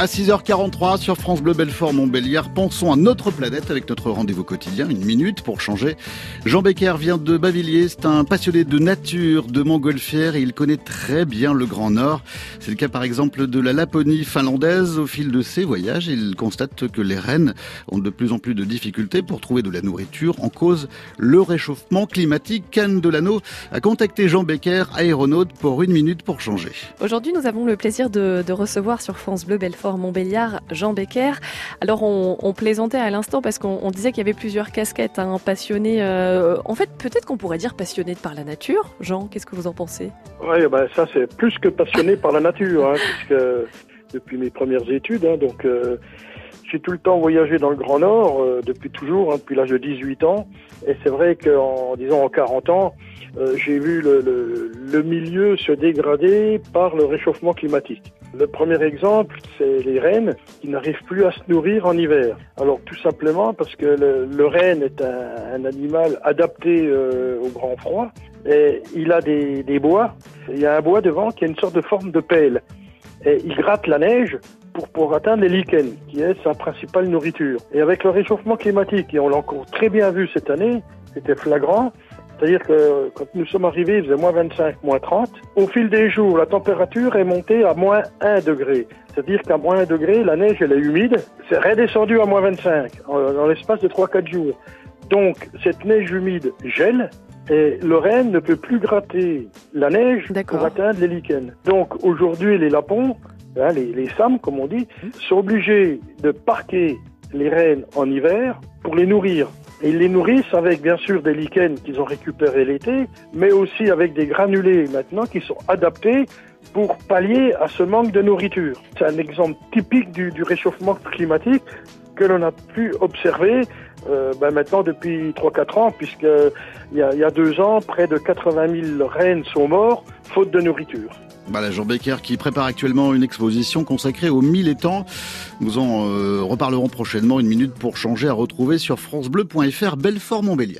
À 6h43 sur France Bleu Belfort Montbéliard, pensons à notre planète avec notre rendez-vous quotidien, une minute pour changer. Jean Becker vient de Bavilliers, c'est un passionné de nature, de montgolfière et il connaît très bien le Grand Nord. C'est le cas par exemple de la Laponie finlandaise. Au fil de ses voyages, il constate que les rennes ont de plus en plus de difficultés pour trouver de la nourriture en cause le réchauffement climatique. Cannes de l'Anneau a contacté Jean Becker, aéronaute, pour une minute pour changer. Aujourd'hui, nous avons le plaisir de recevoir sur France Bleu Belfort Montbéliard, Jean Becker. Alors on, plaisantait à l'instant parce qu'on disait qu'il y avait plusieurs casquettes, hein. Euh, en fait, peut-être qu'on pourrait dire passionné par la nature. Jean, qu'est-ce que vous en pensez? Oui, ben ça c'est plus que passionné par la nature, hein, puisque depuis mes premières études, hein, donc. Euh, j'ai tout le temps voyagé dans le Grand Nord, euh, depuis toujours, depuis l'âge de 18 ans. Et c'est vrai qu'en disons en 40 ans, euh, j'ai vu le, le, le, milieu se dégrader par le réchauffement climatique. Le premier exemple, c'est les rennes qui n'arrivent plus à se nourrir en hiver. Alors tout simplement parce que le, le renne est un, un animal adapté euh, au grand froid et il a des, des bois. Il y a un bois devant qui a une sorte de forme de pelle. Et il gratte la neige pour, pour atteindre les lichens, qui est sa principale nourriture. Et avec le réchauffement climatique, et on l'a encore très bien vu cette année, c'était flagrant, c'est-à-dire que quand nous sommes arrivés, il faisait moins 25, moins 30. Au fil des jours, la température est montée à moins 1 degré. C'est-à-dire qu'à moins 1 degré, la neige, elle est humide. C'est redescendu à moins 25 dans l'espace de 3-4 jours. Donc, cette neige humide gèle et le renne ne peut plus gratter la neige pour atteindre les lichens. Donc, aujourd'hui, les lapons, hein, les, les SAM, comme on dit, sont obligés de parquer les rennes en hiver pour les nourrir. Ils les nourrissent avec bien sûr des lichens qu'ils ont récupérés l'été, mais aussi avec des granulés maintenant qui sont adaptés pour pallier à ce manque de nourriture. C'est un exemple typique du, réchauffement climatique que l'on a pu observer euh, ben maintenant depuis 3-4 ans, puisque il y, a, il y a deux ans, près de 80 000 rennes sont morts faute de nourriture. Voilà, Jean Becker qui prépare actuellement une exposition consacrée aux mille étangs. Nous en euh, reparlerons prochainement. Une minute pour changer à retrouver sur francebleu.fr Belfort Montbéliard.